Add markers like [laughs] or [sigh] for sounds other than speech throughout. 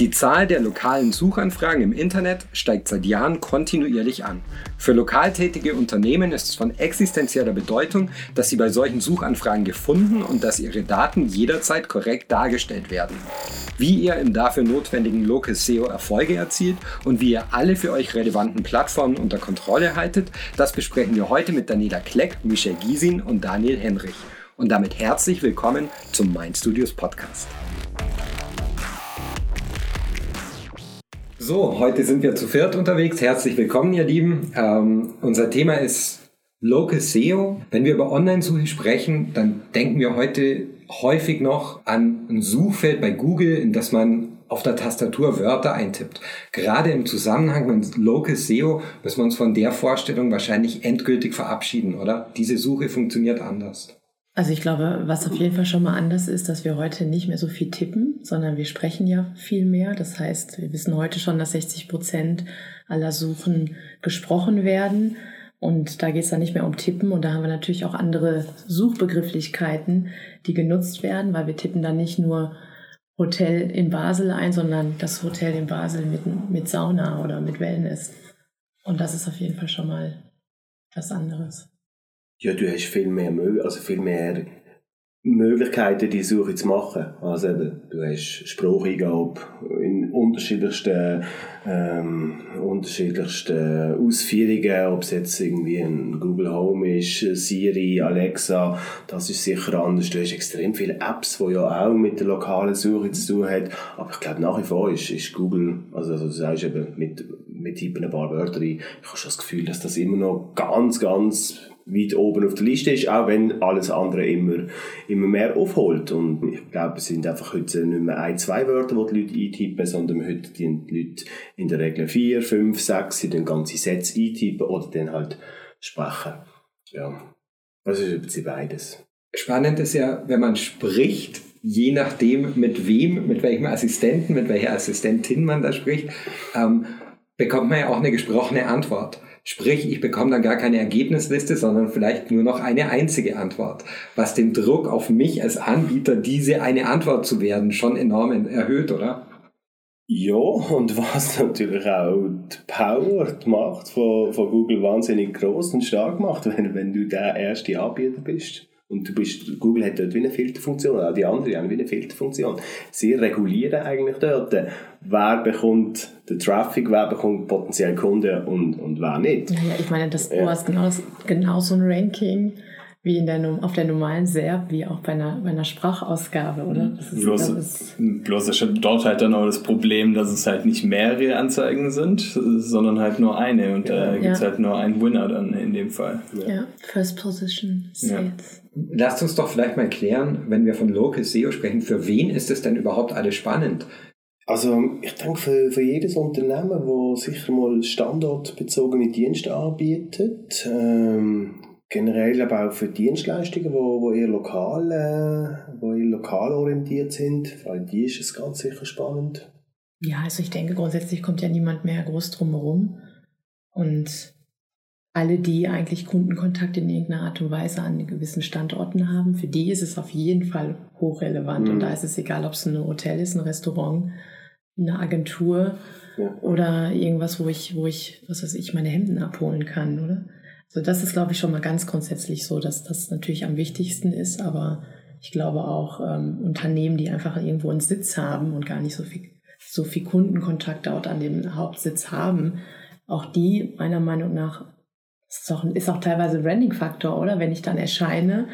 Die Zahl der lokalen Suchanfragen im Internet steigt seit Jahren kontinuierlich an. Für lokal tätige Unternehmen ist es von existenzieller Bedeutung, dass sie bei solchen Suchanfragen gefunden und dass ihre Daten jederzeit korrekt dargestellt werden. Wie ihr im dafür notwendigen Local SEO Erfolge erzielt und wie ihr alle für euch relevanten Plattformen unter Kontrolle haltet, das besprechen wir heute mit Daniela Kleck, Michel Giesin und Daniel Henrich. Und damit herzlich willkommen zum Mind Studios Podcast. So, heute sind wir zu viert unterwegs. Herzlich willkommen, ihr Lieben. Ähm, unser Thema ist Local SEO. Wenn wir über Online-Suche sprechen, dann denken wir heute häufig noch an ein Suchfeld bei Google, in das man auf der Tastatur Wörter eintippt. Gerade im Zusammenhang mit Local SEO müssen wir uns von der Vorstellung wahrscheinlich endgültig verabschieden, oder? Diese Suche funktioniert anders. Also ich glaube, was auf jeden Fall schon mal anders ist, dass wir heute nicht mehr so viel tippen, sondern wir sprechen ja viel mehr. Das heißt, wir wissen heute schon, dass 60 Prozent aller Suchen gesprochen werden. Und da geht es dann nicht mehr um Tippen. Und da haben wir natürlich auch andere Suchbegrifflichkeiten, die genutzt werden, weil wir tippen dann nicht nur Hotel in Basel ein, sondern das Hotel in Basel mit, mit Sauna oder mit Wellness. Und das ist auf jeden Fall schon mal was anderes ja, du hast viel mehr, also viel mehr Möglichkeiten, die Suche zu machen. Also eben, du hast Spracheingabe in unterschiedlichsten, ähm, unterschiedlichsten Ausführungen, ob es jetzt irgendwie ein Google Home ist, Siri, Alexa, das ist sicher anders. Du hast extrem viele Apps, die ja auch mit der lokalen Suche zu tun haben. Aber ich glaube, nach wie vor ist, ist Google, also, also du sagst eben, mit, mit ein paar Wörter rein, ich habe schon das Gefühl, dass das immer noch ganz, ganz weit oben auf der Liste ist, auch wenn alles andere immer, immer mehr aufholt. Und ich glaube, es sind einfach heute nicht mehr ein, zwei Wörter, die die Leute eintippen, sondern heute die Leute in der Regel vier, fünf, sechs, sie den ganzen Sätze eintippen oder dann halt sprechen. Ja, das ist im beides. Spannend ist ja, wenn man spricht, je nachdem, mit wem, mit welchem Assistenten, mit welcher Assistentin man da spricht, ähm, bekommt man ja auch eine gesprochene Antwort. Sprich, ich bekomme dann gar keine Ergebnisliste, sondern vielleicht nur noch eine einzige Antwort, was den Druck auf mich als Anbieter, diese eine Antwort zu werden, schon enorm erhöht, oder? Ja, und was natürlich auch die Power, die Macht von, von Google wahnsinnig groß und stark macht, wenn, wenn du der erste Anbieter bist. Und du bist, Google hat dort wie eine Filterfunktion, auch die anderen haben wie eine Filterfunktion. Sie regulieren eigentlich dort, wer bekommt den Traffic, wer bekommt potenziell Kunden und, und wer nicht. Ja, ich meine, das, du hast genau, das, genau so ein Ranking wie in der, auf der normalen SERP, wie auch bei einer, bei einer Sprachausgabe, oder? Das ist, bloß, das ist bloß ist dort halt dann auch das Problem, dass es halt nicht mehrere Anzeigen sind, sondern halt nur eine und da ja. gibt es halt nur einen Winner dann in dem Fall. Ja, ja. First Position Sales. Ja. Lasst uns doch vielleicht mal klären, wenn wir von Local SEO sprechen, für wen ist es denn überhaupt alles spannend? Also ich denke für, für jedes Unternehmen, das sicher mal standortbezogene Dienste anbietet, ähm, generell aber auch für Dienstleistungen, wo, wo eher lokal, äh, wo eher lokal orientiert sind. Weil die ist es ganz sicher spannend. Ja, also ich denke, grundsätzlich kommt ja niemand mehr groß drum herum. Und alle, die eigentlich Kundenkontakt in irgendeiner Art und Weise an gewissen Standorten haben, für die ist es auf jeden Fall hochrelevant. Mhm. Und da ist es egal, ob es ein Hotel ist, ein Restaurant, eine Agentur ja. oder irgendwas, wo ich, wo ich, was weiß ich, meine Hemden abholen kann, oder? Also das ist, glaube ich, schon mal ganz grundsätzlich so, dass das natürlich am wichtigsten ist, aber ich glaube auch ähm, Unternehmen, die einfach irgendwo einen Sitz haben und gar nicht so viel, so viel Kundenkontakt dort an dem Hauptsitz haben, auch die meiner Meinung nach ist auch, ist auch teilweise ein Branding-Faktor, oder? Wenn ich dann erscheine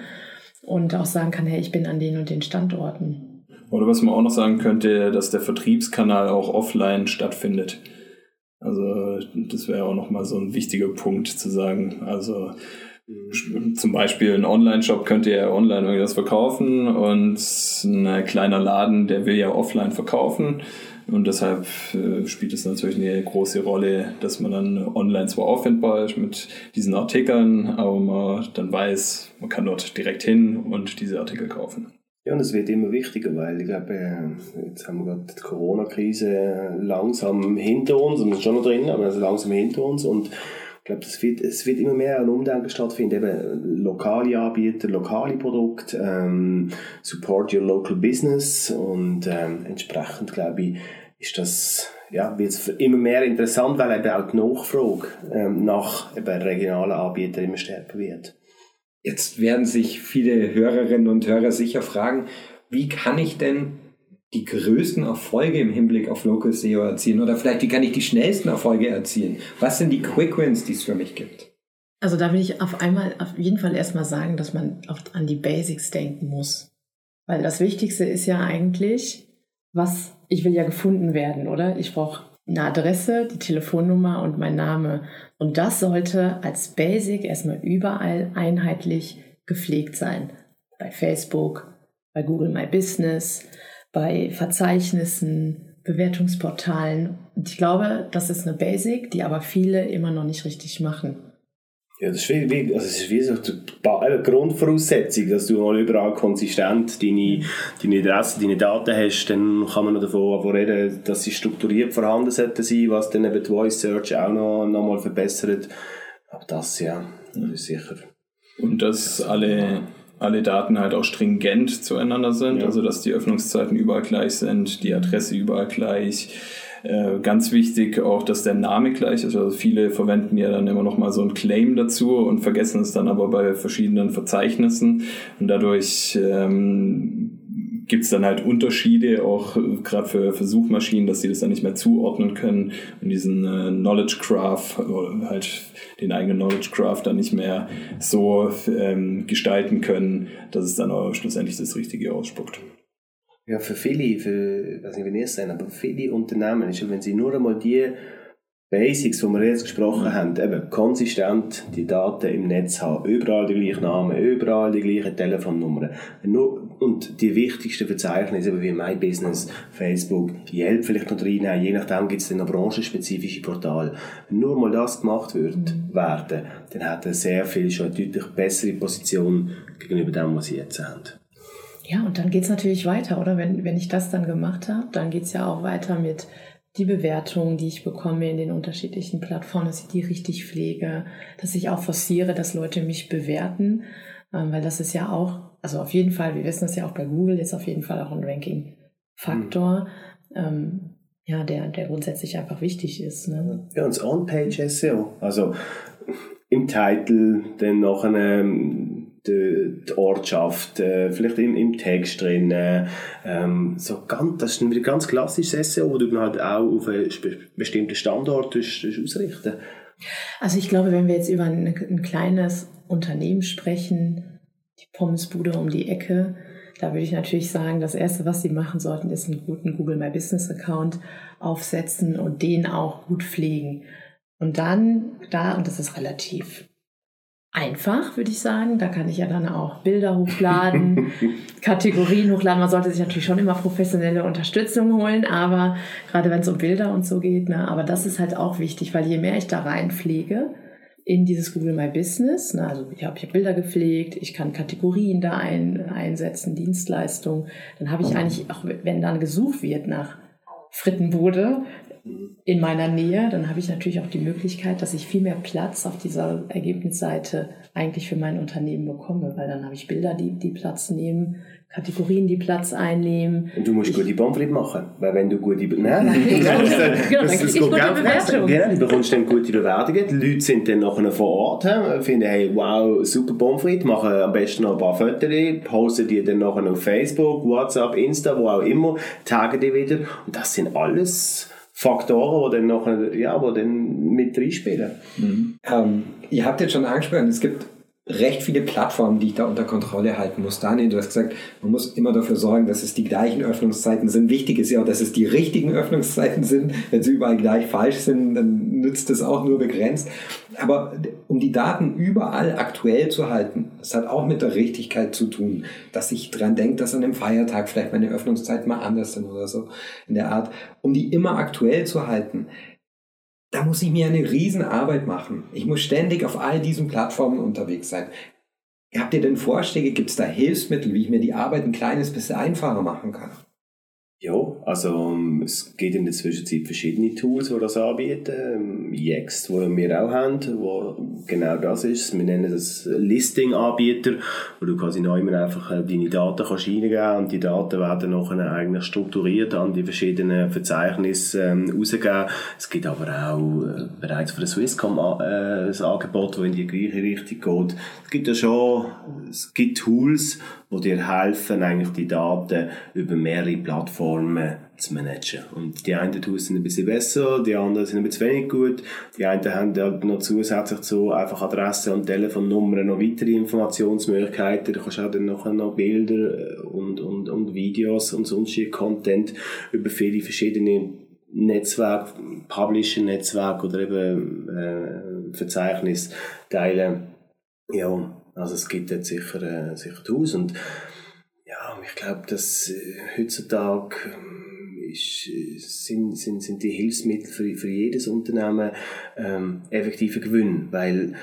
und auch sagen kann, hey, ich bin an den und den Standorten. Oder was man auch noch sagen könnte, dass der Vertriebskanal auch offline stattfindet. Also das wäre auch nochmal so ein wichtiger Punkt zu sagen. Also zum Beispiel ein Online-Shop könnte ja online irgendwas verkaufen und ein kleiner Laden, der will ja offline verkaufen. Und deshalb äh, spielt es natürlich eine große Rolle, dass man dann online zwar auffindbar ist mit diesen Artikeln, aber man dann weiß, man kann dort direkt hin und diese Artikel kaufen. Ja, und es wird immer wichtiger, weil ich glaube, äh, jetzt haben wir gerade die Corona-Krise langsam hinter uns, wir sind schon noch drin, aber also langsam hinter uns und ich glaube, es wird, es wird immer mehr ein Umdenken stattfinden, eben lokale Anbieter, lokale Produkte, ähm, support your local business und ähm, entsprechend, glaube ich, ist das ja, wird es immer mehr interessant, weil eben auch die Nachfrage ähm, nach eben regionalen Anbietern immer stärker wird. Jetzt werden sich viele Hörerinnen und Hörer sicher fragen, wie kann ich denn die größten Erfolge im Hinblick auf Local SEO erzielen? Oder vielleicht, wie kann ich die schnellsten Erfolge erzielen? Was sind die Quick Wins, die es für mich gibt? Also da will ich auf einmal auf jeden Fall erstmal sagen, dass man oft an die Basics denken muss. Weil das Wichtigste ist ja eigentlich, was ich will ja gefunden werden, oder? Ich brauche eine Adresse, die Telefonnummer und mein Name. Und das sollte als Basic erstmal überall einheitlich gepflegt sein. Bei Facebook, bei Google My Business, bei Verzeichnissen, Bewertungsportalen. Und ich glaube, das ist eine Basic, die aber viele immer noch nicht richtig machen. Ja, das ist wie, also es ist wie so eine Grundvoraussetzung, dass du mal überall konsistent deine, deine Adresse, deine Daten hast, dann kann man davon reden, dass sie strukturiert vorhanden sollten sein, was dann eben die Voice Search auch noch, noch mal verbessert. Aber das, ja, das ist sicher. Und dass alle, alle Daten halt auch stringent zueinander sind, ja. also dass die Öffnungszeiten überall gleich sind, die Adresse überall gleich, äh, ganz wichtig auch, dass der Name gleich ist. Also viele verwenden ja dann immer noch mal so ein Claim dazu und vergessen es dann aber bei verschiedenen Verzeichnissen. Und dadurch ähm, gibt es dann halt Unterschiede, auch gerade für, für Suchmaschinen, dass sie das dann nicht mehr zuordnen können und diesen äh, Knowledge Graph oder halt den eigenen Knowledge Graph dann nicht mehr so ähm, gestalten können, dass es dann auch schlussendlich das Richtige ausspuckt. Ja, für viele, für, ich weiß nicht, wie ihr es seht, aber für viele Unternehmen ist, wenn sie nur einmal die Basics, die wir jetzt gesprochen haben, eben konsistent die Daten im Netz haben, überall die gleichen Namen, überall die gleichen Telefonnummern nur, und die wichtigsten Verzeichnisse wie My Business, Facebook, Yelp vielleicht noch reinnehmen, je nachdem gibt es dann noch branchenspezifische Portale. Wenn nur mal das gemacht wird, mhm. werden, dann hat er sehr viel schon eine deutlich bessere Position gegenüber dem, was sie jetzt haben. Ja, und dann geht es natürlich weiter, oder? Wenn, wenn ich das dann gemacht habe, dann geht es ja auch weiter mit die Bewertungen, die ich bekomme in den unterschiedlichen Plattformen, dass ich die richtig pflege, dass ich auch forciere, dass Leute mich bewerten, ähm, weil das ist ja auch, also auf jeden Fall, wir wissen das ja auch bei Google, ist auf jeden Fall auch ein Ranking-Faktor. Mhm. Ähm, ja, der, der grundsätzlich einfach wichtig ist. Ne? Ja, und das On-Page-SEO, also im Titel, dann noch eine die, die Ortschaft, äh, vielleicht im, im Text drin. Äh, ähm, so ganz, das ist ein ganz klassisches SEO, wo du halt auch auf einen bestimmten Standort ausrichten Also ich glaube, wenn wir jetzt über ein, ein kleines Unternehmen sprechen, die Pommesbude um die Ecke, da würde ich natürlich sagen, das Erste, was Sie machen sollten, ist einen guten Google My Business Account aufsetzen und den auch gut pflegen. Und dann, da, und das ist relativ einfach, würde ich sagen. Da kann ich ja dann auch Bilder hochladen, [laughs] Kategorien hochladen. Man sollte sich natürlich schon immer professionelle Unterstützung holen, aber gerade wenn es um Bilder und so geht, ne, aber das ist halt auch wichtig, weil je mehr ich da reinpflege in dieses Google My Business, ne, also ich habe hier Bilder gepflegt, ich kann Kategorien da ein, einsetzen, Dienstleistungen, dann habe ich eigentlich, auch wenn dann gesucht wird nach Frittenbude, in meiner Nähe, dann habe ich natürlich auch die Möglichkeit, dass ich viel mehr Platz auf dieser Ergebnisseite eigentlich für mein Unternehmen bekomme, weil dann habe ich Bilder, die, die Platz nehmen, Kategorien, die Platz einnehmen. Und du musst ich, gute Bonfrit machen, weil wenn du gute... Nein, nein, [laughs] genau, das, das, genau, das, das geht Bewertung. Genau, du bekommst dann gute Bewertungen, die Leute sind dann nachher vor Ort, finden, hey, wow, super Bonfrit, machen am besten noch ein paar Fotos, posten die dann nachher auf Facebook, WhatsApp, Insta, wo auch immer, tagen die wieder. Und das sind alles Faktoren, die dann, nachher, ja, die dann mit reinspielen. Mhm. Ähm, ihr habt jetzt schon angesprochen, es gibt recht viele Plattformen, die ich da unter Kontrolle halten muss. Daniel, du hast gesagt, man muss immer dafür sorgen, dass es die gleichen Öffnungszeiten sind. Wichtig ist ja auch, dass es die richtigen Öffnungszeiten sind. Wenn sie überall gleich falsch sind, dann nützt es auch nur begrenzt. Aber um die Daten überall aktuell zu halten, das hat auch mit der Richtigkeit zu tun, dass ich dran denke, dass an einem Feiertag vielleicht meine Öffnungszeiten mal anders sind oder so in der Art. Um die immer aktuell zu halten, da muss ich mir eine Riesenarbeit machen. Ich muss ständig auf all diesen Plattformen unterwegs sein. Habt ihr denn Vorschläge? Gibt es da Hilfsmittel, wie ich mir die Arbeit ein kleines bisschen einfacher machen kann? Ja, also ähm, es gibt in der Zwischenzeit verschiedene Tools, die das anbieten. Yext, ähm, die wir auch haben, wo genau das ist. Wir nennen das Listing-Anbieter, wo du quasi neu einfach äh, deine Daten kannst eingeben und die Daten werden nachher eigentlich strukturiert an die verschiedenen Verzeichnisse ähm, rausgegeben. Es gibt aber auch äh, bereits von der Swisscom äh, ein Angebot, das in die gleiche Richtung geht. Es gibt ja schon, es gibt Tools, die dir helfen, eigentlich die Daten über mehrere Plattformen zu managen. Und die einen Tools sind ein bisschen besser, die anderen sind ein bisschen wenig gut. Die einen haben halt noch zusätzlich zu einfach Adressen und Telefonnummern noch weitere Informationsmöglichkeiten. Du kannst auch dann nachher noch Bilder und, und, und Videos und sonstige Content über viele verschiedene Netzwerke, Publisher-Netzwerke oder eben äh, Verzeichnis teilen. Ja, also es gibt jetzt sicher, äh, sicher Tools und ja, ich glaube, dass äh, heutzutage äh, ist, äh, sind, sind, sind die Hilfsmittel für, für jedes Unternehmen ähm, effektiver Gewinn, weil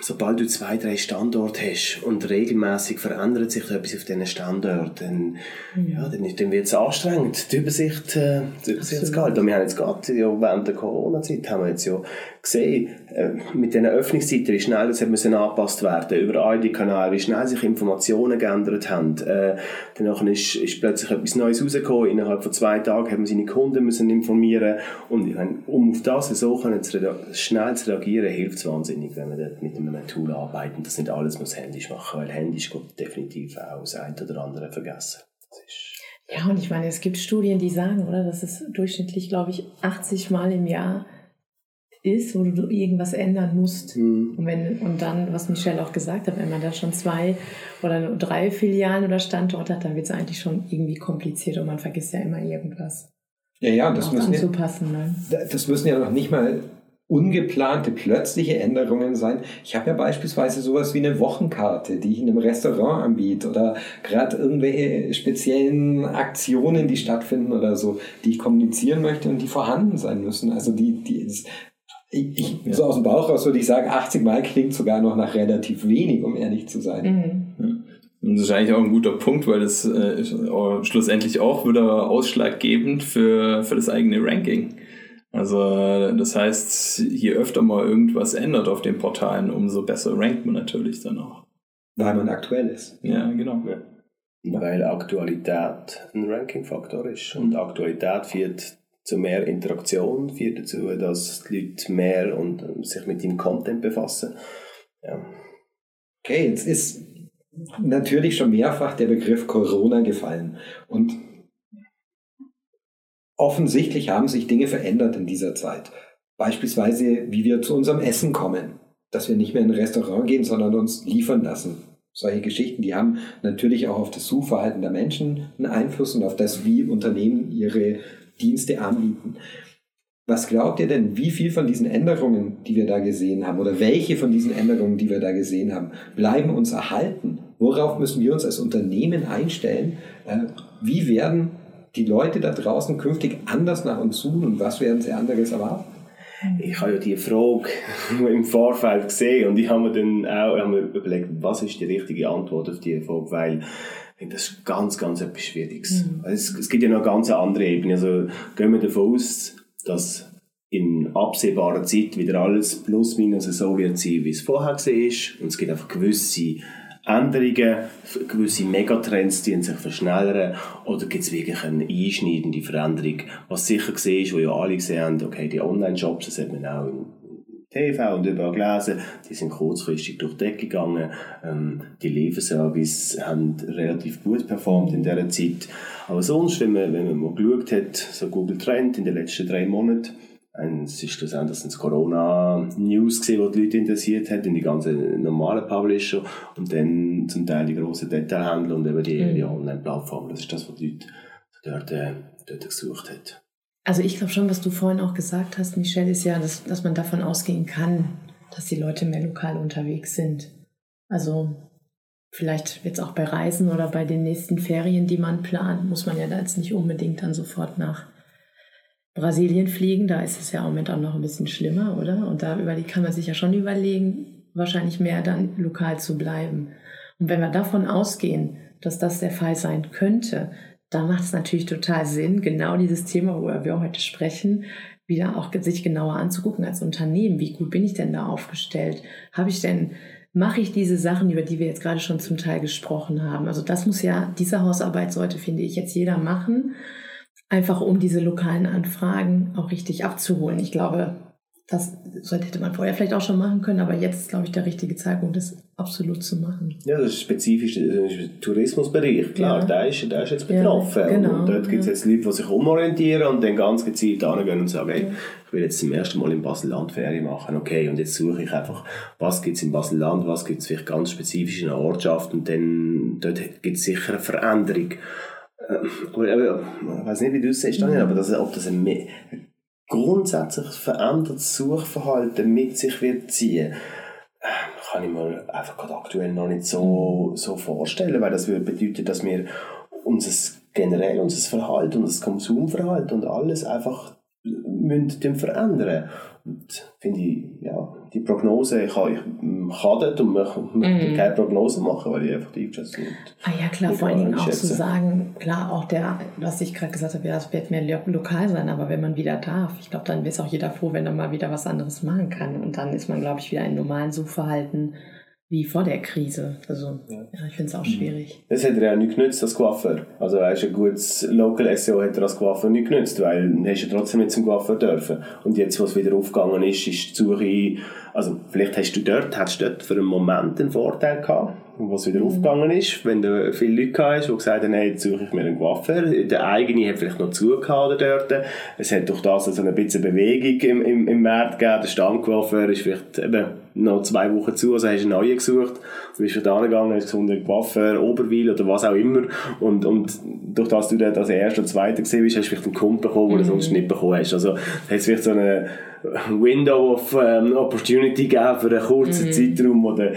sobald du zwei, drei Standorte hast und regelmäßig verändert sich etwas auf diesen Standorten, dann, ja, dann, dann wird es anstrengend, die Übersicht, äh, die Übersicht zu halten. Und wir haben jetzt gerade, ja, während der Corona-Zeit haben wir jetzt ja gesehen, äh, mit diesen Öffnungszeiten, wie schnell das müssen angepasst werden, über all die Kanäle, wie schnell sich Informationen geändert haben. Äh, danach ist, ist plötzlich etwas Neues rausgekommen, innerhalb von zwei Tagen haben wir seine Kunden müssen informieren. Und um auf das so können zu schnell zu reagieren, hilft es wahnsinnig, wenn man dort mit einem Tool arbeitet und das nicht alles muss händisch machen, weil händisch geht definitiv auch das eine oder andere vergessen. Ja, und ich meine, es gibt Studien, die sagen, oder, dass es durchschnittlich, glaube ich, 80 Mal im Jahr ist, wo du irgendwas ändern musst. Mhm. Und, wenn, und dann, was Michelle auch gesagt hat, wenn man da schon zwei oder drei Filialen oder Standorte hat, dann wird es eigentlich schon irgendwie kompliziert und man vergisst ja immer irgendwas. Ja, ja, das müssen, anzupassen, ja, ne? das müssen ja noch nicht mal ungeplante, plötzliche Änderungen sein. Ich habe ja beispielsweise sowas wie eine Wochenkarte, die ich in einem Restaurant anbiete oder gerade irgendwelche speziellen Aktionen, die stattfinden oder so, die ich kommunizieren möchte und die vorhanden sein müssen. Also die, die ich, ich, ja. so aus dem Bauch raus würde ich sagen, 80 Mal klingt sogar noch nach relativ wenig, um ehrlich zu sein. Mhm. Ja. Und das ist eigentlich auch ein guter Punkt, weil das äh, schlussendlich auch wieder ausschlaggebend für, für das eigene Ranking. Also das heißt, je öfter mal irgendwas ändert auf den Portalen, umso besser rankt man natürlich dann auch. Weil man aktuell ist. Ja, genau. Ja. Weil Aktualität ein Ranking-Faktor ist. Und Aktualität führt zu mehr Interaktion, führt dazu, dass die Leute mehr und äh, sich mit dem Content befassen. Ja. Okay, jetzt ist natürlich schon mehrfach der Begriff Corona gefallen. Und offensichtlich haben sich Dinge verändert in dieser Zeit. Beispielsweise, wie wir zu unserem Essen kommen. Dass wir nicht mehr in ein Restaurant gehen, sondern uns liefern lassen. Solche Geschichten, die haben natürlich auch auf das Suchverhalten der Menschen einen Einfluss und auf das, wie Unternehmen ihre Dienste anbieten. Was glaubt ihr denn, wie viel von diesen Änderungen, die wir da gesehen haben, oder welche von diesen Änderungen, die wir da gesehen haben, bleiben uns erhalten? Worauf müssen wir uns als Unternehmen einstellen? Äh, wie werden die Leute da draußen künftig anders nach uns suchen und was werden sie anderes erwarten? Ich habe ja die Frage [laughs] im Vorfeld gesehen und ich habe mir dann auch habe mir überlegt, was ist die richtige Antwort auf diese Frage, weil das ist ganz, ganz etwas Schwieriges. Mhm. Es, es gibt ja noch ganz andere Ebenen. Also gehen wir davon aus, dass in absehbarer Zeit wieder alles plus minus so wird sein, wie es vorher war. Und es gibt einfach gewisse Änderungen, gewisse Megatrends, die sich verschnellern. Oder gibt es wirklich eine einschneidende Veränderung? Was sicher gesehen ist, wo ja alle gesehen haben, okay, die Online-Shops, das hat man auch TV und überall gelesen, die sind kurzfristig durch die Decke gegangen. Ähm, die Lieferservice haben relativ gut performt in dieser Zeit. Aber sonst, wenn man, wenn man mal geschaut hat, so Google Trend in den letzten drei Monaten, es ist schlussendlich das Corona-News gesehen, die die Leute interessiert hat, in die ganzen normalen Publisher und dann zum Teil die grossen Detailhändler und eben die, mhm. die Online-Plattformen. Das ist das, was die Leute dort, äh, dort gesucht haben. Also ich glaube schon, was du vorhin auch gesagt hast, Michelle, ist ja, dass, dass man davon ausgehen kann, dass die Leute mehr lokal unterwegs sind. Also vielleicht jetzt auch bei Reisen oder bei den nächsten Ferien, die man plant, muss man ja da jetzt nicht unbedingt dann sofort nach Brasilien fliegen. Da ist es ja im Moment auch noch ein bisschen schlimmer, oder? Und da kann man sich ja schon überlegen, wahrscheinlich mehr dann lokal zu bleiben. Und wenn wir davon ausgehen, dass das der Fall sein könnte, da macht es natürlich total Sinn, genau dieses Thema, worüber wir heute sprechen, wieder auch sich genauer anzugucken als Unternehmen. Wie gut bin ich denn da aufgestellt? Habe ich denn, mache ich diese Sachen, über die wir jetzt gerade schon zum Teil gesprochen haben? Also das muss ja, diese Hausarbeit sollte, finde ich, jetzt jeder machen, einfach um diese lokalen Anfragen auch richtig abzuholen. Ich glaube, das, hätte man vorher vielleicht auch schon machen können, aber jetzt ist, glaube ich, der richtige Zeitpunkt, das absolut zu machen. Ja, das ist spezifisch der Tourismusbereich. Klar, ja. der, ist, der ist jetzt betroffen. Ja, genau, und dort gibt es jetzt Leute, die sich umorientieren und dann ganz gezielt angehen und sagen, hey, ich will jetzt zum ersten Mal in Basel-Land Ferien machen. Okay, und jetzt suche ich einfach, was gibt es in Basel-Land, was gibt es vielleicht ganz spezifisch in einer Ortschaft und dann dort gibt es sicher eine Veränderung. Ähm, aber, aber, ich weiß nicht, wie du es siehst, Daniel, aber das, ob das eine grundsätzlich verändertes Suchverhalten mit sich wird ziehen, ähm, kann ich mir einfach gerade aktuell noch nicht so, so vorstellen, weil das würde bedeuten, dass wir unser generell unser Verhalten, unser Konsumverhalten und alles einfach müssen verändern. Und finde ich, ja, die Prognose, ich, ich kann dort und möchte mm. keine Prognose machen, weil ich einfach die Einschätzung nicht. Ah ja, klar, vor allen Dingen auch zu sagen, klar, auch der, was ich gerade gesagt habe, ja, es wird mehr lokal sein, aber wenn man wieder darf, ich glaube, dann ist auch jeder froh, wenn er mal wieder was anderes machen kann. Und dann ist man, glaube ich, wieder in normalen Suchverhalten wie vor der Krise. Also, ja, ja ich finde es auch schwierig. Das hat er ja nicht genützt, das Coiffeur. Also, weißt, ein gutes Local SEO hat er als Coiffeur nicht genützt, weil du hast ja trotzdem nicht zum Coiffeur dürfen. Und jetzt, was wieder aufgegangen ist, ist die Suche, also, vielleicht hast du dort, hast du dort für einen Moment einen Vorteil gehabt was wieder mhm. aufgegangen ist, wenn du viele Leute hast, die gesagt haben, hey, jetzt suche ich mir einen Coiffeur. Der eigene hat vielleicht noch zugehört dort. Es hat durch das so ein bisschen Bewegung im, im, im Markt gegeben. Der Stammcoiffeur ist vielleicht eben noch zwei Wochen zu, also hast du einen neuen gesucht. Du bist da gegangen, hast gefunden, Coiffeur, Oberwil oder was auch immer. Und, und durch das du dort als Erster und Zweiter gesehen bist, hast du vielleicht einen Kunden bekommen, den du sonst mhm. nicht bekommen hast. Also, hat es vielleicht so eine Window of um, Opportunity gegeben für einen kurzen mhm. Zeitraum, oder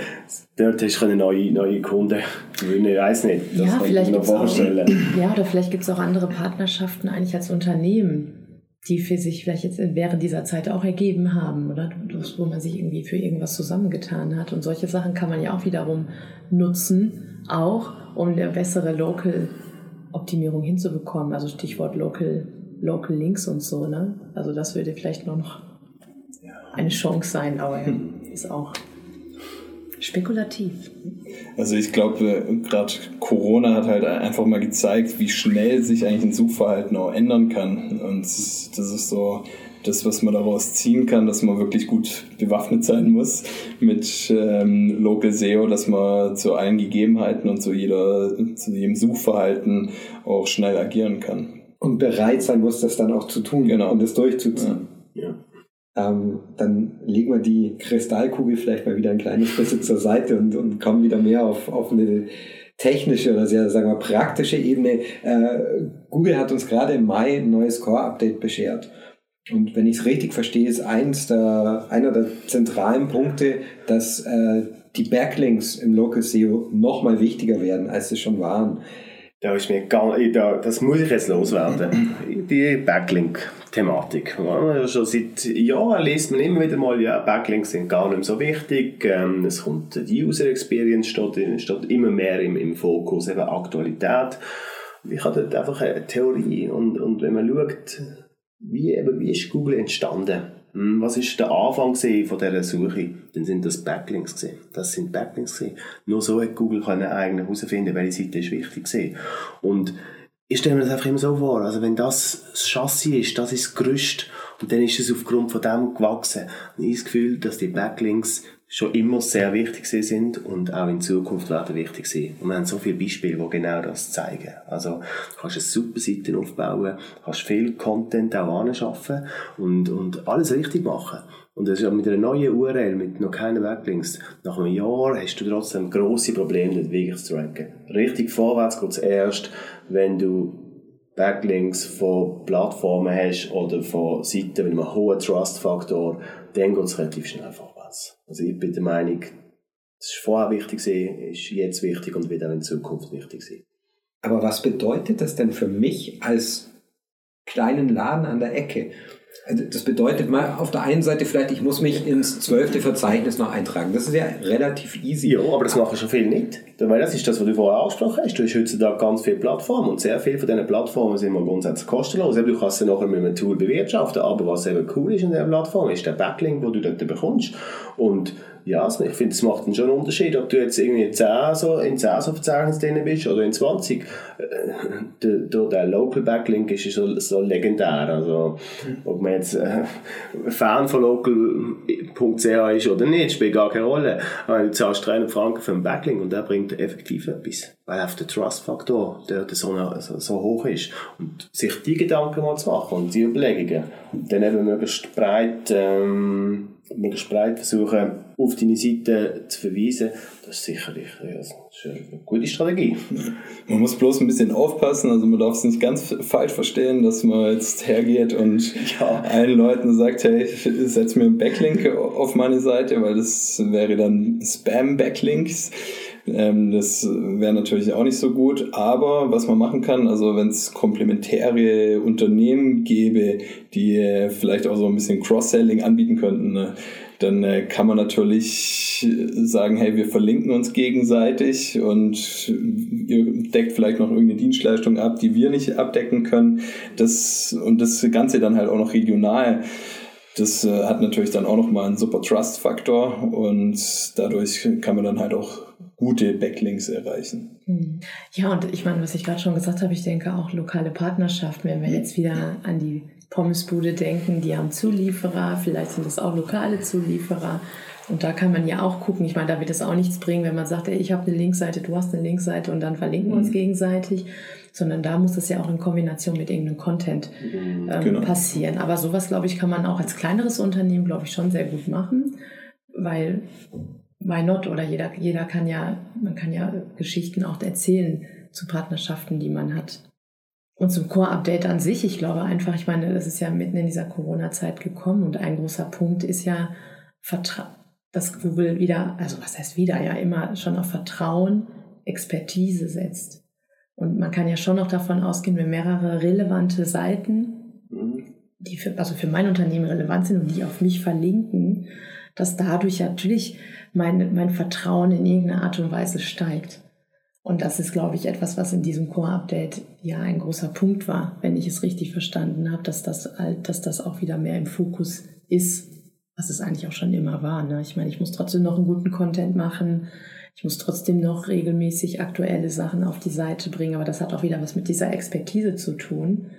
dort hast du neue, neue Kunden gewinnen. Ich weiß nicht, das ja, kann ich mir noch vorstellen. Auch, [clears throat] ja, oder vielleicht gibt es auch andere Partnerschaften eigentlich als Unternehmen, die für sich vielleicht jetzt während dieser Zeit auch ergeben haben, oder wo man sich irgendwie für irgendwas zusammengetan hat. Und solche Sachen kann man ja auch wiederum nutzen, auch um eine bessere Local-Optimierung hinzubekommen. Also Stichwort Local, Local Links und so. Ne? Also das würde vielleicht noch eine Chance sein, aber ist auch spekulativ. Also ich glaube, gerade Corona hat halt einfach mal gezeigt, wie schnell sich eigentlich ein Suchverhalten auch ändern kann. Und das ist so das, was man daraus ziehen kann, dass man wirklich gut bewaffnet sein muss mit ähm, Local SEO, dass man zu allen Gegebenheiten und zu jeder, zu jedem Suchverhalten auch schnell agieren kann. Und bereit sein muss, das dann auch zu tun genau. und das durchzuziehen. Ja. ja ähm, dann legen wir die Kristallkugel vielleicht mal wieder ein kleines bisschen zur Seite und, und kommen wieder mehr auf, auf eine technische oder sehr, sagen wir, praktische Ebene. Äh, Google hat uns gerade im Mai ein neues Core-Update beschert. Und wenn ich es richtig verstehe, ist eins der, einer der zentralen Punkte, dass äh, die Backlinks im Local SEO noch mal wichtiger werden, als sie schon waren. Da ist mir gar, da, das muss ich jetzt loswerden. Die Backlink-Thematik. Ja, schon seit Jahren liest man immer wieder mal, ja, Backlinks sind gar nicht so wichtig. Ähm, es kommt die User Experience steht, steht immer mehr im, im Fokus, eben Aktualität. Ich habe dort einfach eine Theorie. Und, und wenn man schaut, wie, eben, wie ist Google entstanden? Hm, was ist der Anfang von dieser Suche? Dann sind das Backlinks gewesen. Das sind Backlinks gewesen. Nur so hat Google eigentlich herausfinden, welche Seite ist wichtig gewesen. Und ich stelle mir das einfach immer so vor, also wenn das das Chassis ist, das ist das Gerüst und dann ist es aufgrund von dem gewachsen. Und ich habe das Gefühl, dass die Backlinks schon immer sehr wichtig sind und auch in Zukunft werden wichtig sein. Und wir haben so viele Beispiele, die genau das zeigen. Also, du kannst eine super Seite aufbauen, kannst viel Content auch anschaffen und, und alles richtig machen. Und das ist mit einer neuen URL, mit noch keinen Backlinks, nach einem Jahr hast du trotzdem grosse Probleme, dort wirklich zu ranken. Richtig vorwärts geht es erst, wenn du Backlinks von Plattformen hast oder von Seiten mit einem hohen Trust-Faktor, dann geht es relativ schnell vorwärts. Platz. Also ich bin der Meinung, das ist vorher wichtig ist jetzt wichtig und wird auch in Zukunft wichtig sein. Aber was bedeutet das denn für mich als kleinen Laden an der Ecke? Also das bedeutet mal auf der einen Seite vielleicht, ich muss mich ins zwölfte Verzeichnis noch eintragen. Das ist ja relativ easy. Ja, aber das machen schon viele nicht. Weil das ist das, was du vorher angesprochen hast. Du hast heutzutage ganz viele Plattformen und sehr viele von diesen Plattformen sind mal grundsätzlich kostenlos. Du kannst sie nachher mit einem Tool bewirtschaften, aber was eben cool ist an dieser Plattform, ist der Backlink, den du dort bekommst. Und ja, also ich finde, es macht schon einen Unterschied, ob du jetzt irgendwie 10 so, in 10 so Verzeichnis drin bist oder in 20. Äh, der, der, Local Backlink ist so, so legendär. Also, ob man jetzt äh, Fan von local.ch ist oder nicht, spielt gar keine Rolle. Aber du zahlst 300 Franken für einen Backlink und der bringt effektiv etwas. Weil auf der Trust-Faktor der, so, so, so, hoch ist. Und sich die Gedanken mal zu machen und die Überlegungen. Und dann eben möglichst breit, ähm, möglichst breit versuchen, auf deine Seite zu verweisen, das ist sicherlich das ist eine gute Strategie. Man muss bloß ein bisschen aufpassen, also man darf es nicht ganz falsch verstehen, dass man jetzt hergeht und ja. allen Leuten sagt, hey, setz mir einen Backlink auf meine Seite, weil das wäre dann Spam-Backlinks. Ähm, das wäre natürlich auch nicht so gut. Aber was man machen kann, also wenn es komplementäre Unternehmen gäbe, die äh, vielleicht auch so ein bisschen Cross-Selling anbieten könnten, ne? dann äh, kann man natürlich sagen, hey, wir verlinken uns gegenseitig und ihr deckt vielleicht noch irgendeine Dienstleistung ab, die wir nicht abdecken können. Das, und das Ganze dann halt auch noch regional. Das äh, hat natürlich dann auch nochmal einen super Trust-Faktor und dadurch kann man dann halt auch gute Backlinks erreichen. Hm. Ja, und ich meine, was ich gerade schon gesagt habe, ich denke auch lokale Partnerschaften, wenn wir jetzt wieder an die Pommesbude denken, die haben Zulieferer, vielleicht sind das auch lokale Zulieferer. Und da kann man ja auch gucken. Ich meine, da wird es auch nichts bringen, wenn man sagt, ey, ich habe eine Linkseite, du hast eine Linkseite und dann verlinken wir uns mhm. gegenseitig, sondern da muss es ja auch in Kombination mit irgendeinem Content mhm. ähm, genau. passieren. Aber sowas, glaube ich, kann man auch als kleineres Unternehmen, glaube ich, schon sehr gut machen, weil why not? Oder jeder, jeder kann ja, man kann ja Geschichten auch erzählen zu Partnerschaften, die man hat. Und zum Core-Update an sich, ich glaube einfach, ich meine, das ist ja mitten in dieser Corona-Zeit gekommen und ein großer Punkt ist ja, Vertra dass Google wieder, also was heißt wieder, ja immer schon auf Vertrauen, Expertise setzt. Und man kann ja schon noch davon ausgehen, wenn mehrere relevante Seiten, die für, also für mein Unternehmen relevant sind und die auf mich verlinken, dass dadurch natürlich mein, mein Vertrauen in irgendeiner Art und Weise steigt. Und das ist, glaube ich, etwas, was in diesem Core-Update ja ein großer Punkt war, wenn ich es richtig verstanden habe, dass das, dass das auch wieder mehr im Fokus ist, was es eigentlich auch schon immer war. Ne? Ich meine, ich muss trotzdem noch einen guten Content machen. Ich muss trotzdem noch regelmäßig aktuelle Sachen auf die Seite bringen, aber das hat auch wieder was mit dieser Expertise zu tun.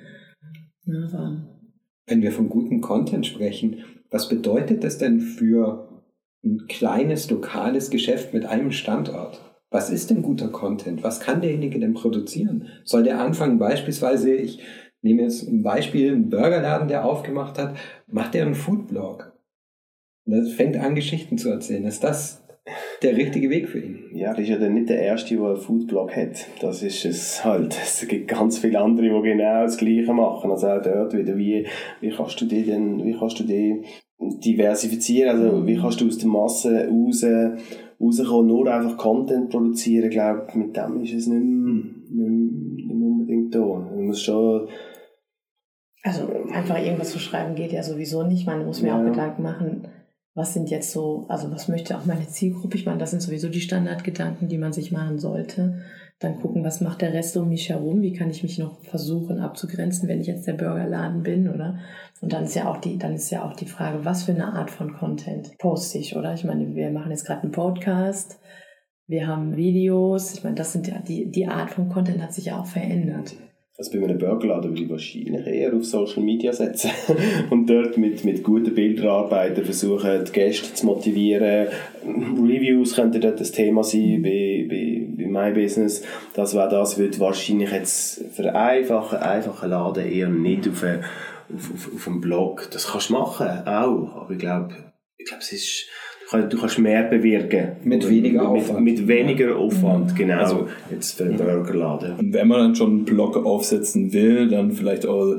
Ja, Wenn wir von gutem Content sprechen, was bedeutet das denn für ein kleines lokales Geschäft mit einem Standort? Was ist denn guter Content? Was kann derjenige denn produzieren? Soll der anfangen, beispielsweise, ich nehme jetzt ein Beispiel, einen Burgerladen, der aufgemacht hat, macht der einen Foodblog? Und er fängt an, Geschichten zu erzählen. Ist das der richtige Weg für ihn? Ja, das ist ja dann nicht der Erste, der einen Foodblog hat. Das ist es halt. [laughs] Es gibt ganz viele andere, die genau das Gleiche machen. Also auch dort wieder, wie, wie kannst du die denn, wie kannst du die diversifizieren? Also, wie kannst du aus der Masse raus rauskommen, nur einfach Content produzieren, ich glaube mit dem ist es nicht mehr, nicht mehr, nicht mehr unbedingt da. Man muss schon also einfach irgendwas zu schreiben geht ja sowieso nicht. Man muss mir ja. auch Gedanken machen, was sind jetzt so, also was möchte auch meine Zielgruppe? Ich meine, das sind sowieso die Standardgedanken, die man sich machen sollte. Dann gucken, was macht der Rest um mich herum? Wie kann ich mich noch versuchen abzugrenzen, wenn ich jetzt der Burgerladen bin, oder? Und dann ist ja auch die, dann ist ja auch die Frage, was für eine Art von Content poste ich, oder? Ich meine, wir machen jetzt gerade einen Podcast, wir haben Videos. Ich meine, das sind ja die, die Art von Content hat sich ja auch verändert. Also bei einem Burgerladen würde ich wahrscheinlich eher auf Social Media setzen [laughs] und dort mit, mit guten Bildern arbeiten, versuchen die Gäste zu motivieren. Reviews könnte dort das Thema sein bei, bei, bei My Business. Das wäre das, würde wahrscheinlich jetzt vereinfachen, einfachen Laden eher nicht auf, eine, auf, auf, auf einem Blog. Das kannst du machen, auch. Aber ich glaube, ich glaube, es ist du kannst mehr bewirken. Mit weniger mit, Aufwand. Mit weniger Aufwand, genau. Also- jetzt für den Burgerladen. Und wenn man dann schon einen Blog aufsetzen will, dann vielleicht auch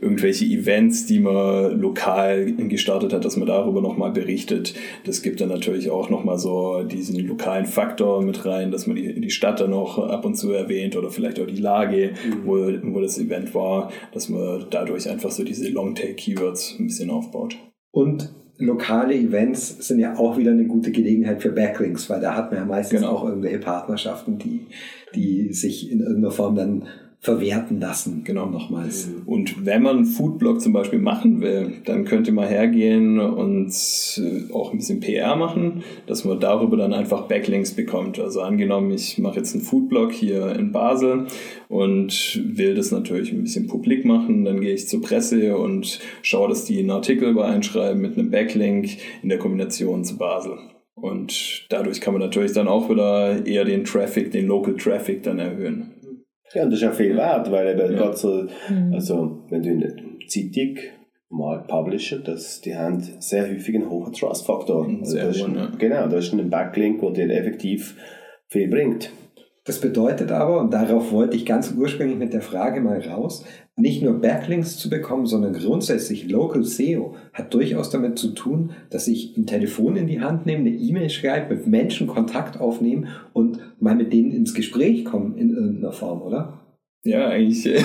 irgendwelche Events, die man lokal gestartet hat, dass man darüber nochmal berichtet. Das gibt dann natürlich auch nochmal so diesen lokalen Faktor mit rein, dass man die, die Stadt dann noch ab und zu erwähnt oder vielleicht auch die Lage, wo, wo das Event war, dass man dadurch einfach so diese Longtail-Keywords ein bisschen aufbaut. Und lokale Events sind ja auch wieder eine gute Gelegenheit für Backlinks, weil da hat man ja meistens Genau. auch irgendwelche Partnerschaften, die, die sich in irgendeiner Form dann verwerten lassen. Genau. Nochmals. Und wenn man einen Foodblog zum Beispiel machen will, dann könnte man hergehen und äh, auch ein bisschen PR machen, dass man darüber dann einfach Backlinks bekommt. Also angenommen, ich mache jetzt einen Foodblog hier in Basel und will das natürlich ein bisschen publik machen, dann gehe ich zur Presse und schaue, dass die einen Artikel übereinschreiben mit einem Backlink in der Kombination zu Basel. Und dadurch kann man natürlich dann auch wieder eher den Traffic, den Local Traffic dann erhöhen. Ja, und das ist auch viel wert, weil eben Ja. gerade so, also wenn du in der Zeitung mal Publisher, das, die haben sehr häufig einen hohen Trust-Faktor. Also das ist ja. Genau, das ist ein Backlink, der dir effektiv viel bringt. Das bedeutet aber, und darauf wollte ich ganz ursprünglich mit der Frage mal raus, nicht nur Backlinks zu bekommen, sondern grundsätzlich Local SEO hat durchaus damit zu tun, dass ich ein Telefon in die Hand nehme, eine E-Mail schreibe, mit Menschen Kontakt aufnehme und mal mit denen ins Gespräch komme in irgendeiner Form, oder? Ja, eigentlich [laughs] äh,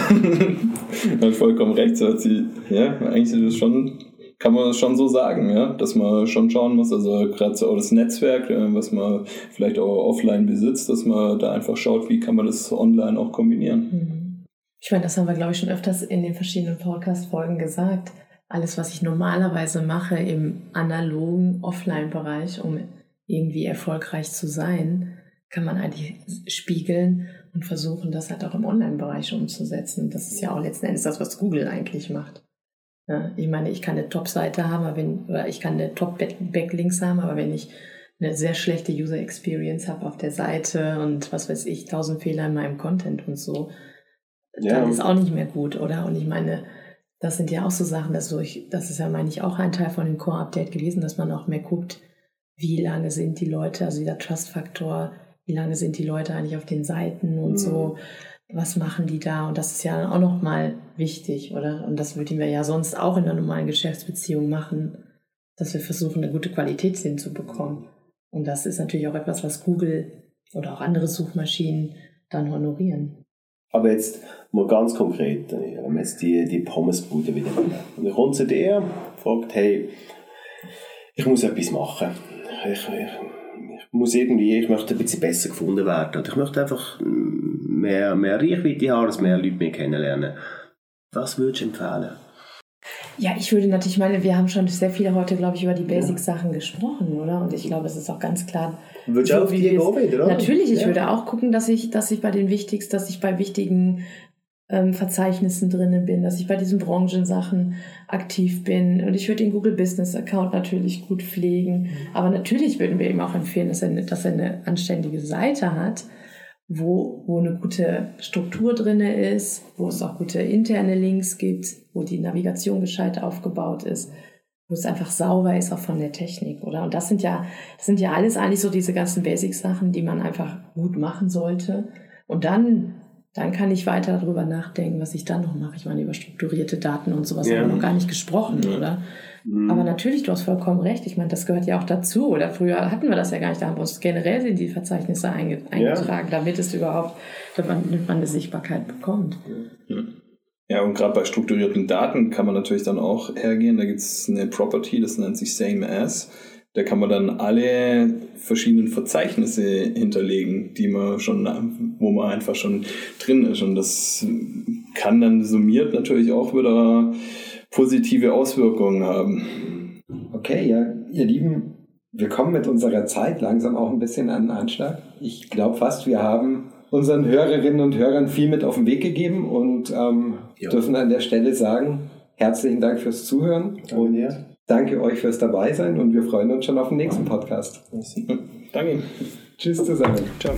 hat vollkommen recht. So hat sie, ja, eigentlich ist es schon, kann man schon so sagen, ja, dass man schon schauen muss, also gerade so das Netzwerk, äh, was man vielleicht auch offline besitzt, dass man da einfach schaut, wie kann man das online auch kombinieren. Mhm. Ich meine, das haben wir, glaube ich, schon öfters in den verschiedenen Podcast-Folgen gesagt. Alles, was ich normalerweise mache im analogen Offline-Bereich, um irgendwie erfolgreich zu sein, kann man eigentlich spiegeln und versuchen, das halt auch im Online-Bereich umzusetzen. Das ist ja auch letzten Endes das, was Google eigentlich macht. Ja, ich meine, ich kann eine Top-Seite haben, aber wenn, oder ich kann eine Top-Backlinks haben, aber wenn ich eine sehr schlechte User Experience habe auf der Seite und was weiß ich, tausend Fehler in meinem Content und so, Ja. dann ist auch nicht mehr gut, oder? Und ich meine, das sind ja auch so Sachen, dass so ich, das ist ja, meine ich, auch ein Teil von dem Core-Update gewesen, dass man auch mehr guckt, wie lange sind die Leute, also dieser Trust-Faktor, wie lange sind die Leute eigentlich auf den Seiten und Mhm. so, was machen die da? Und das ist ja auch nochmal wichtig, oder? Und das würden wir ja sonst auch in einer normalen Geschäftsbeziehung machen, dass wir versuchen, eine gute Qualität hinzubekommen. Und das ist natürlich auch etwas, was Google oder auch andere Suchmaschinen dann honorieren. Aber jetzt mal ganz konkret, wenn wir jetzt die, die Pommesbude wieder. Und dann kommt zu dir, fragt, hey, ich muss etwas machen. Ich, ich muss irgendwie, ich möchte ein bisschen besser gefunden werden. Oder ich möchte einfach mehr, mehr Reichweite haben, dass mehr Leute mich kennenlernen. Was würdest du empfehlen? Ja, ich würde natürlich, ich meine, wir haben schon sehr viel heute, glaube ich, über die Basic-Sachen gesprochen, oder? Und ich glaube, es ist auch ganz klar. Würdest du auch auf die gehen oder? Natürlich, ich Ja. würde auch gucken, dass ich, dass ich bei den wichtigsten, dass ich bei wichtigen ähm, Verzeichnissen drinne bin, dass ich bei diesen Branchensachen aktiv bin. Und ich würde den Google Business Account natürlich gut pflegen. Aber natürlich würden wir ihm auch empfehlen, dass er, eine- dass er eine anständige Seite hat, wo, wo eine gute Struktur drinne ist, wo es auch gute interne Links gibt, wo die Navigation gescheit aufgebaut ist, wo es einfach sauber ist, auch von der Technik, oder? Und das sind ja, das sind ja alles eigentlich so diese ganzen Basic-Sachen, die man einfach gut machen sollte. Und dann, dann kann ich weiter darüber nachdenken, was ich dann noch mache. Ich meine, über strukturierte Daten und sowas Ja. haben wir noch gar nicht gesprochen, Ja. oder? Mhm. Aber natürlich, du hast vollkommen recht. Ich meine, das gehört ja auch dazu. Oder früher hatten wir das ja gar nicht. Da haben wir uns generell in die Verzeichnisse einge eingetragen, damit es überhaupt, damit man eine Sichtbarkeit bekommt. Ja, und gerade bei strukturierten Daten kann man natürlich dann auch hergehen. Da gibt es eine Property, das nennt sich Same As. Da kann man dann alle verschiedenen Verzeichnisse hinterlegen, die man schon, wo man einfach schon drin ist. Und das kann dann summiert natürlich auch wieder positive Auswirkungen haben. Okay, ja, ihr Lieben, wir kommen mit unserer Zeit langsam auch ein bisschen an den Anschlag. Ich glaube fast, wir haben unseren Hörerinnen und Hörern viel mit auf den Weg gegeben und ähm, dürfen an der Stelle sagen, herzlichen Dank fürs Zuhören Danke und dir. Danke euch fürs Dabeisein und wir freuen uns schon auf den nächsten Podcast. Danke. [laughs] Tschüss zusammen. Ciao.